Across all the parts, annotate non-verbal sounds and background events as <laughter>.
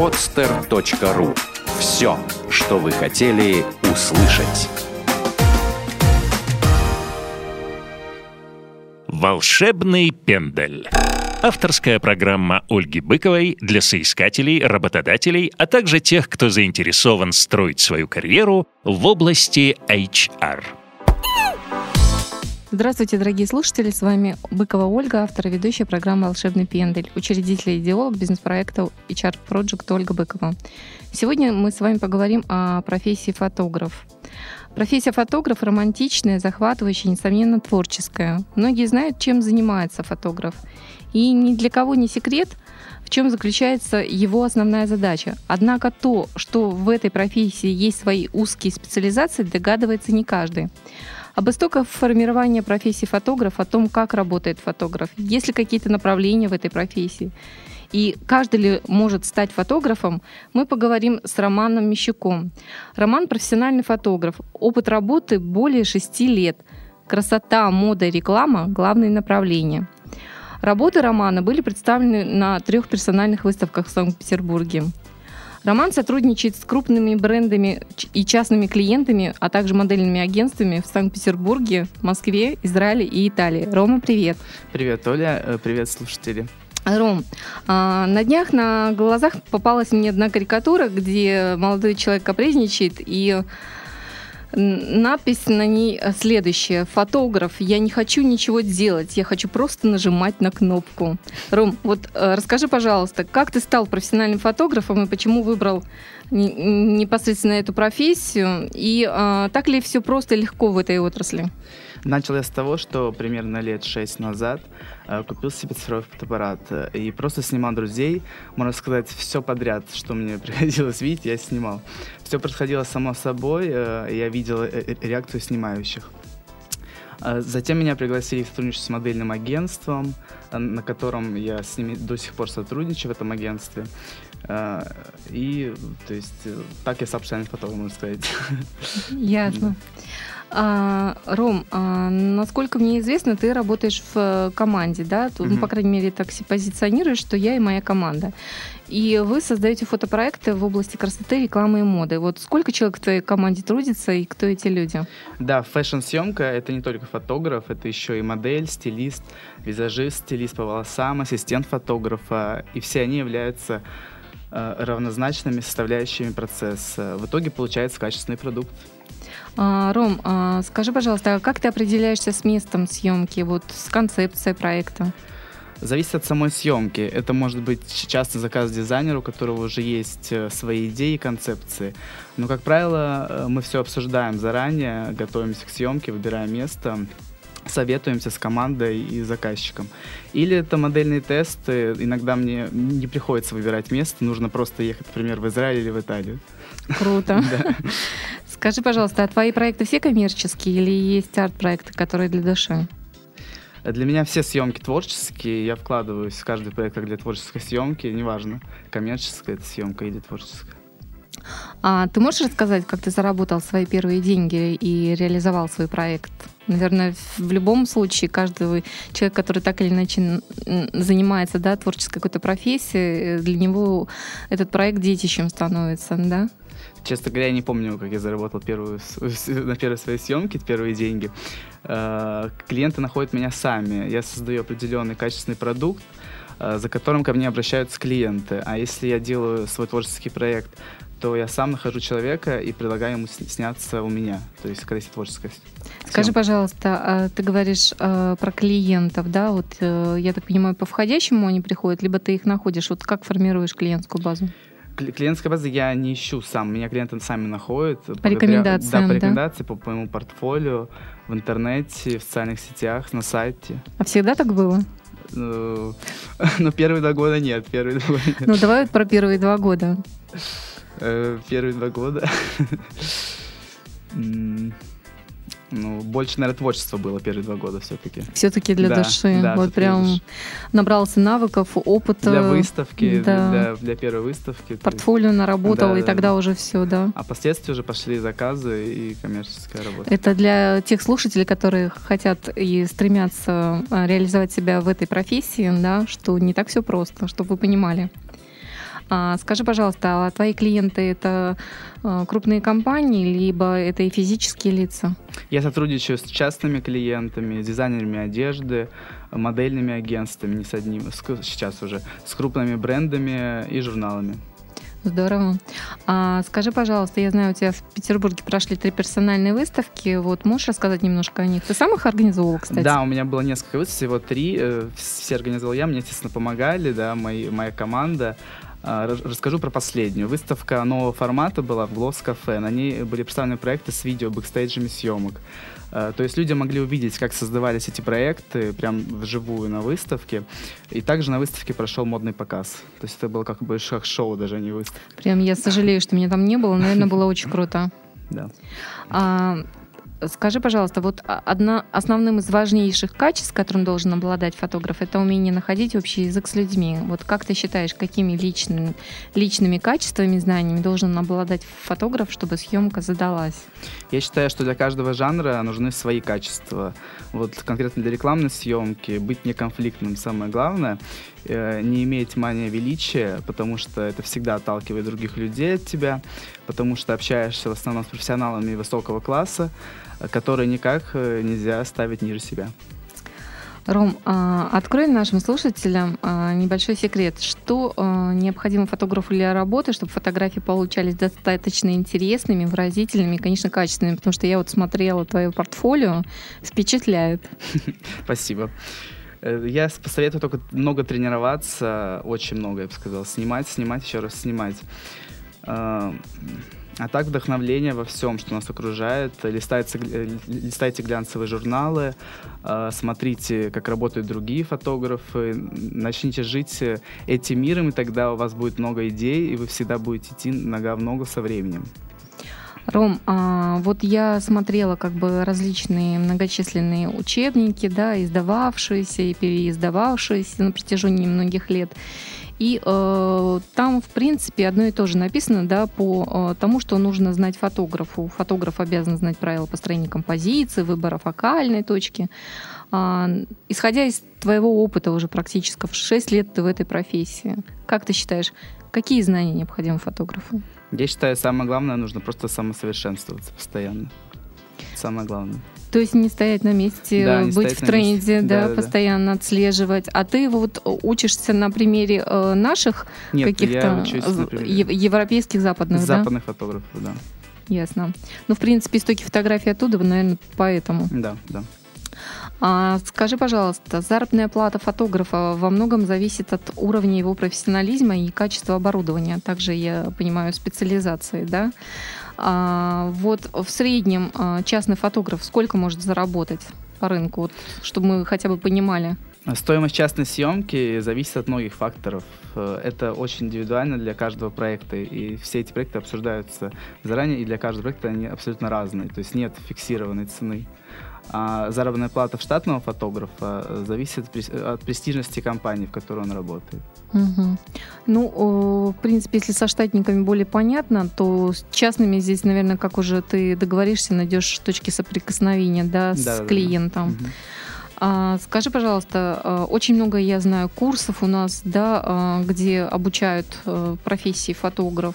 podster.ru Все, что вы хотели услышать. «Волшебный пендель». Авторская программа Ольги Быковой для соискателей, работодателей, а также тех, кто заинтересован строить свою карьеру в области HR. Здравствуйте, дорогие слушатели, с вами Быкова Ольга, автор и ведущая программы «Волшебный пендель», учредитель и идеолог бизнес-проекта HR Project Ольга Быкова. Сегодня мы с вами поговорим о профессии фотограф. Профессия фотограф романтичная, захватывающая, несомненно, творческая. Многие знают, чем занимается фотограф. И ни для кого не секрет, в чем заключается его основная задача. Однако то, что в этой профессии есть свои узкие специализации, догадывается не каждый. Об истоках формирования профессии фотограф, о том, как работает фотограф, есть ли какие-то направления в этой профессии. И каждый ли может стать фотографом, мы поговорим с Романом Мещуком. Роман – профессиональный фотограф. Опыт работы более шести лет. Красота, мода и реклама – главные направления. Работы Романа были представлены на трех персональных выставках в Санкт-Петербурге. Роман сотрудничает с крупными брендами и частными клиентами, а также модельными агентствами в Санкт-Петербурге, Москве, Израиле и Италии. Рома, привет. Привет, Оля. Э, привет, слушатели. Ром, а, на днях на глазах попалась мне одна карикатура, где молодой человек капризничает, и Надпись на ней следующая. Фотограф, я не хочу ничего делать, я хочу просто нажимать на кнопку. Ром, вот э, расскажи, пожалуйста, как ты стал профессиональным фотографом и почему выбрал непосредственно эту профессию? И а, так ли все просто и легко в этой отрасли? Начал я с того, что примерно лет шесть назад э, купил себе цифровой фотоаппарат э, и просто снимал друзей. Можно сказать, все подряд, что мне <laughs> приходилось видеть, я снимал. Все происходило само собой, э, я видел реакцию снимающих. Затем меня пригласили в сотрудничество с модельным агентством, на котором я с ними до сих пор сотрудничаю в этом агентстве. И, то есть, так я стал профессиональным фотографом, можно сказать. Ясно. <laughs> А, Ром, а, насколько мне известно, ты работаешь в э, команде, да? Тут, угу. Ну, по крайней мере, так позиционируешь, что я и моя команда. И вы создаете фотопроекты в области красоты, рекламы и моды. Вот сколько человек в твоей команде трудится и кто эти люди? Да, фэшн-съемка — это не только фотограф, это еще и модель, стилист, визажист, стилист по волосам, ассистент фотографа. И все они являются э, равнозначными составляющими процесса. В итоге получается качественный продукт. А, Ром, а скажи, пожалуйста, а как ты определяешься с местом съемки, вот с концепцией проекта? Зависит от самой съемки. Это может быть часто заказ дизайнера, у которого уже есть э, свои идеи и концепции. Но, как правило, э, мы все обсуждаем заранее, готовимся к съемке, выбираем место, советуемся с командой и заказчиком. Или это модельные тесты. Иногда мне не приходится выбирать место, нужно просто ехать, например, в Израиль или в Италию. Круто. <laughs> Скажи, пожалуйста, а твои проекты все коммерческие или есть арт-проекты, которые для души? Для меня все съемки творческие, я вкладываюсь в каждый проект как для творческой съемки, неважно, коммерческая это съемка или творческая. А ты можешь рассказать, как ты заработал свои первые деньги и реализовал свой проект? Наверное, в любом случае каждый человек, который так или иначе занимается да, творческой какой-то профессией, для него этот проект детищем становится, да? Честно говоря, я не помню, как я заработал первую, <laughs> на первой своей съемке первые деньги. Э, клиенты находят меня сами. Я создаю определенный качественный продукт, э, за которым ко мне обращаются клиенты. А если я делаю свой творческий проект, то я сам нахожу человека и предлагаю ему сняться у меня, то есть когда есть творческая Скажи, пожалуйста, а ты говоришь э, про клиентов, да, вот я так понимаю, по входящему они приходят, либо ты их находишь, вот как формируешь клиентскую базу? Клиентской базы я не ищу сам. Меня клиенты сами находят. По рекомендациям, Да, по рекомендации, да? по, по моему портфолио, в интернете, в социальных сетях, на сайте. А всегда так было? Ну, <laughs> ну первые два года нет. Первые два года нет. Ну, давай про первые два года. Э, первые два года. <laughs> Ну, больше, наверное, творчество было первые два года все-таки. Все-таки для да, души. Да, вот прям души. набрался навыков, опыта. Для выставки, да. для, для первой выставки. Портфолио наработал, да, и да, тогда да. уже все, да. А впоследствии уже пошли заказы и коммерческая работа. Это для тех слушателей, которые хотят и стремятся а, реализовать себя в этой профессии, да, что не так все просто, чтобы вы понимали. А скажи, пожалуйста, а твои клиенты это а, крупные компании, либо это и физические лица? Я сотрудничаю с частными клиентами, с дизайнерами одежды, модельными агентствами, не с одним, сейчас уже, с крупными брендами и журналами. Здорово. А скажи, пожалуйста, я знаю, у тебя в Петербурге прошли три персональные выставки. Вот можешь рассказать немножко о них? Ты сам их организовывал, кстати? Да, у меня было несколько выставок, всего три. Э, все организовал я, мне, естественно, помогали, да, мои, моя команда. А, расскажу про последнюю. Выставка нового формата была в Глосс Кафе. На ней были представлены проекты с видео, бэкстейджами съемок. А, то есть люди могли увидеть, как создавались эти проекты прям вживую на выставке. И также на выставке прошел модный показ. То есть это было как бы как шоу, даже а не выставка. Прям я сожалею, что меня там не было. Наверное, было очень круто. Да. А, Скажи, пожалуйста, вот одна, основным из важнейших качеств, которым должен обладать фотограф, это умение находить общий язык с людьми. Вот как ты считаешь, какими личными, личными качествами, знаниями должен обладать фотограф, чтобы съемка задалась? Я считаю, что для каждого жанра нужны свои качества. Вот конкретно для рекламной съемки быть неконфликтным самое главное э, не иметь мания величия, потому что это всегда отталкивает других людей от тебя, потому что общаешься в основном с профессионалами высокого класса, которые никак э, нельзя ставить ниже себя. Ром, а, открой нашим слушателям а, небольшой секрет. Что а, необходимо фотографу для работы, чтобы фотографии получались достаточно интересными, выразительными и, конечно, качественными? Потому что я вот смотрела твое портфолио, впечатляет. <laughs> Спасибо. Э, я посоветую только много тренироваться, очень много, я бы сказал. Снимать, снимать, еще раз снимать. А так вдохновление во всем, что нас окружает. Листайте, листайте глянцевые журналы, а, смотрите, как работают другие фотографы, начните жить этим миром, и тогда у вас будет много идей, и вы всегда будете идти нога в ногу со временем. Ром, а, вот я смотрела как бы различные многочисленные учебники, да, издававшиеся и переиздававшиеся на протяжении многих лет. И э, там, в принципе, одно и то же написано, да, по э, тому, что нужно знать фотографу. Фотограф обязан знать правила построения композиции, выбора фокальной точки. А, исходя из твоего опыта уже практически в 6 лет ты в этой профессии, как ты считаешь, какие знания необходимы фотографу? Я считаю, самое главное, нужно просто самосовершенствоваться постоянно. Самое главное. То есть не стоять на месте, да, быть в тренде, да, да, постоянно да. отслеживать. А ты вот учишься на примере э, наших каких-то европейских, западных, западных да? фотографов, да. Ясно. Ну, в принципе, истоки фотографии оттуда, наверное, поэтому. Да, да. А, скажи, пожалуйста, заработная плата фотографа во многом зависит от уровня его профессионализма и качества оборудования, также, я понимаю, специализации, да? А, вот в среднем а, частный фотограф сколько может заработать по рынку, вот, чтобы мы хотя бы понимали? Стоимость частной съемки зависит от многих факторов. Э, это очень индивидуально для каждого проекта, и все эти проекты обсуждаются заранее, и для каждого проекта они абсолютно разные, то есть нет фиксированной цены. А заработная плата штатного фотографа э, зависит от престижности компании, в которой он работает. Угу. Ну, в принципе, если со штатниками более понятно, то с частными здесь, наверное, как уже ты договоришься, найдешь точки соприкосновения да, с да, клиентом. Да, да. А, скажи, пожалуйста, э, очень много я знаю курсов у нас, да, э, где обучают профессии фотограф,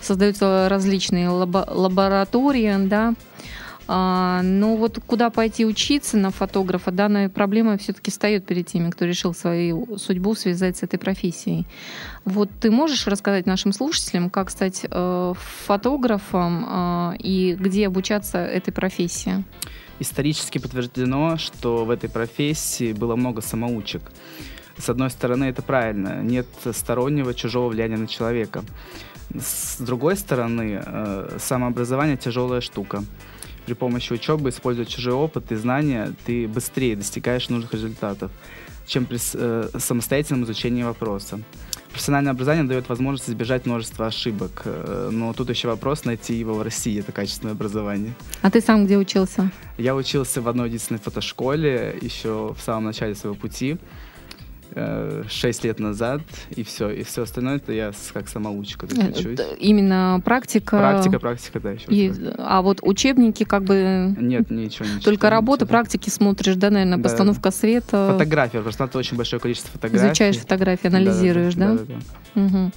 создаются различные лабо- лаборатории, да, а, но вот куда пойти учиться на фотографа, данная проблема все-таки встает перед теми, кто решил свою судьбу связать с этой профессией. Вот ты можешь рассказать нашим слушателям, как стать э, фотографом э, и где обучаться этой профессии? Исторически подтверждено, что в этой профессии было много самоучек. С одной стороны, это правильно, нет стороннего чужого влияния на человека. С другой стороны, э, самообразование тяжелая штука при помощи учебы, используя чужой опыт и знания, ты быстрее достигаешь нужных результатов, чем при э, самостоятельном изучении вопроса. Профессиональное образование дает возможность избежать множества ошибок, э, но тут еще вопрос найти его в России, это качественное образование. А ты сам где учился? Я учился в одной единственной фотошколе еще в самом начале своего пути. 6 лет назад, и все. И все остальное это я как самоучка. Есть, учусь. Именно практика? Практика, практика, да, еще. И, а вот учебники как бы... Нет, ничего, ничего. Только работы, практики смотришь, да, наверное, да. постановка света. Фотография, просто надо очень большое количество фотографий. Изучаешь фотографии, анализируешь, да? Да, да, да. Угу.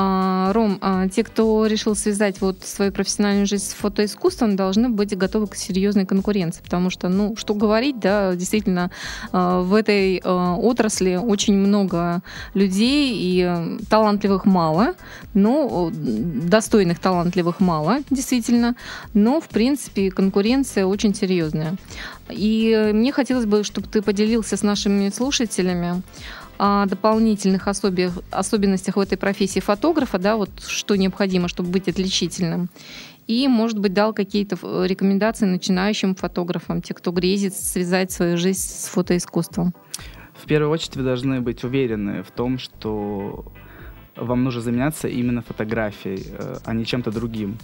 А, Ром, а, те, кто решил связать вот свою профессиональную жизнь с фотоискусством, должны быть готовы к серьезной конкуренции, потому что, ну, что говорить, да, действительно, а, в этой отрасли очень много людей и талантливых мало, но достойных талантливых мало, действительно, но, в принципе, конкуренция очень серьезная. И мне хотелось бы, чтобы ты поделился с нашими слушателями о дополнительных особи, особенностях в этой профессии фотографа, да, вот что необходимо, чтобы быть отличительным. И, может быть, дал какие-то рекомендации начинающим фотографам, те, кто грезит связать свою жизнь с фотоискусством. В первую очередь вы должны быть уверены в том, что вам нужно заняться именно фотографией, э, а не чем-то другим.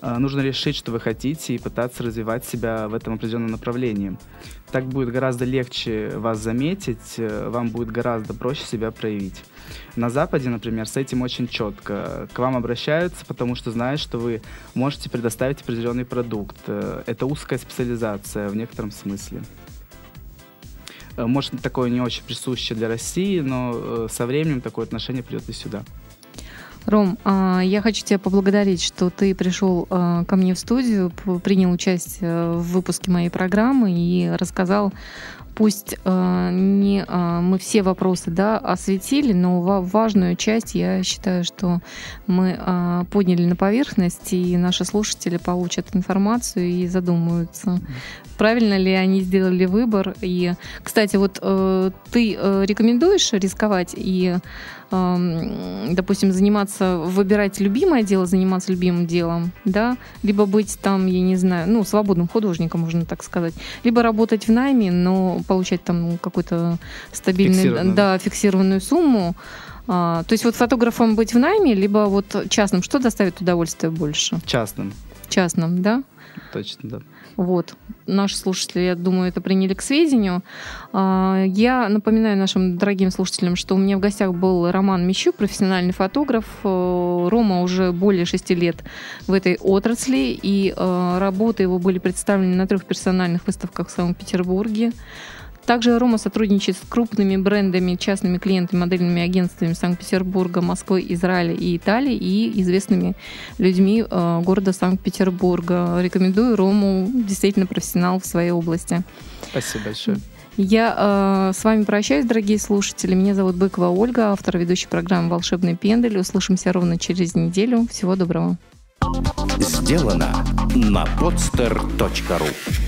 Э, нужно решить, что вы хотите, и пытаться развивать себя в этом определенном направлении. Так будет гораздо легче вас заметить, э, вам будет гораздо проще себя проявить. На Западе, например, с этим очень четко. К вам обращаются, потому что знают, что вы можете предоставить определенный продукт. Э, это узкая специализация в некотором смысле. Может, такое не очень присуще для России, но со временем такое отношение придет и сюда. Ром, а, я хочу тебя поблагодарить, что ты пришел а, ко мне в студию, принял участие в выпуске моей программы и рассказал пусть э, не мы все вопросы да, осветили, но важную часть я считаю, что мы подняли на поверхность, и наши слушатели получат информацию и задумаются, правильно ли они сделали выбор. И, кстати, вот э, ты э, рекомендуешь рисковать и допустим, заниматься, выбирать любимое дело, заниматься любимым делом, да, либо быть там, я не знаю, ну, свободным художником, можно так сказать, либо работать в найме, но получать там какой-то стабильный, да, фиксированную сумму. А, то есть вот фотографом быть в найме, либо вот частным, что доставит удовольствие больше? Частным. Частным, да? Точно, да. Вот. Наши слушатели, я думаю, это приняли к сведению. А, я напоминаю нашим дорогим слушателям, что у меня в гостях был Роман Мещук, профессиональный фотограф. Э, Рома уже более шести лет в этой отрасли, и э, работы его были представлены на трех персональных выставках в Санкт-Петербурге. Также Рома сотрудничает с крупными брендами, частными клиентами, модельными агентствами Санкт-Петербурга, Москвы, Израиля и Италии и известными людьми э, города Санкт-Петербурга. Рекомендую Рому, действительно профессионал в своей области. Спасибо большое. Я э, с вами прощаюсь, дорогие слушатели. Меня зовут Быкова Ольга, автор ведущей программы «Волшебный пендель». Услышимся ровно через неделю. Всего доброго. Сделано на podster.ru